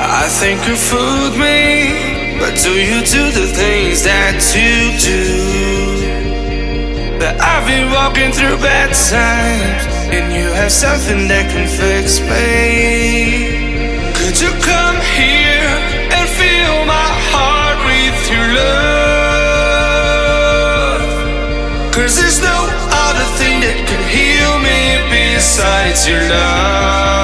I think you fooled me, but do you do the things that you do? But I've been walking through bad times, and you have something that can fix me. Could you come here and fill my heart with your love? Cause there's no other thing that can heal me besides your love.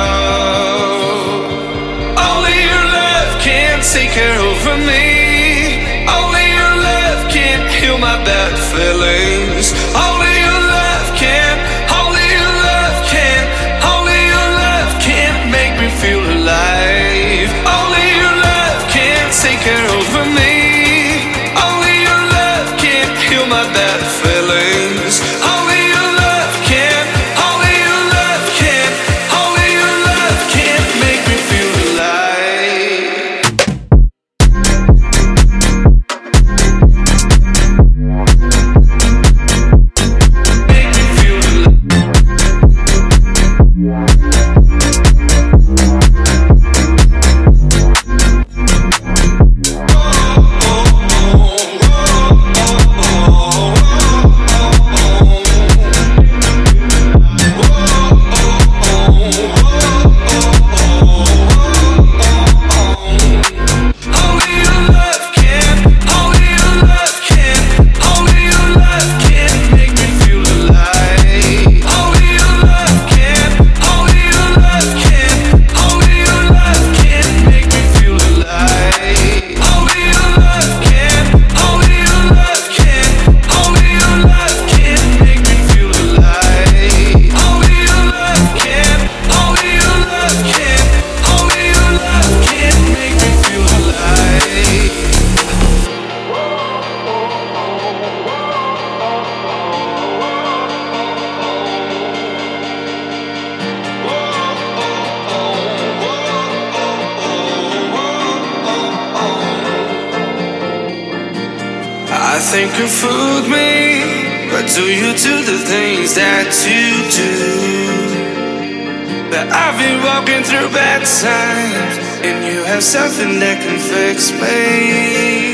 Take care over me. Only your love can heal my bad feelings. Only your love can, only your love can, only your love can make me feel alive. Only your love can take care over me. Only your love can heal my bad feelings. Only I think you fooled me, but do you do the things that you do? But I've been walking through bad times, and you have something that can fix me.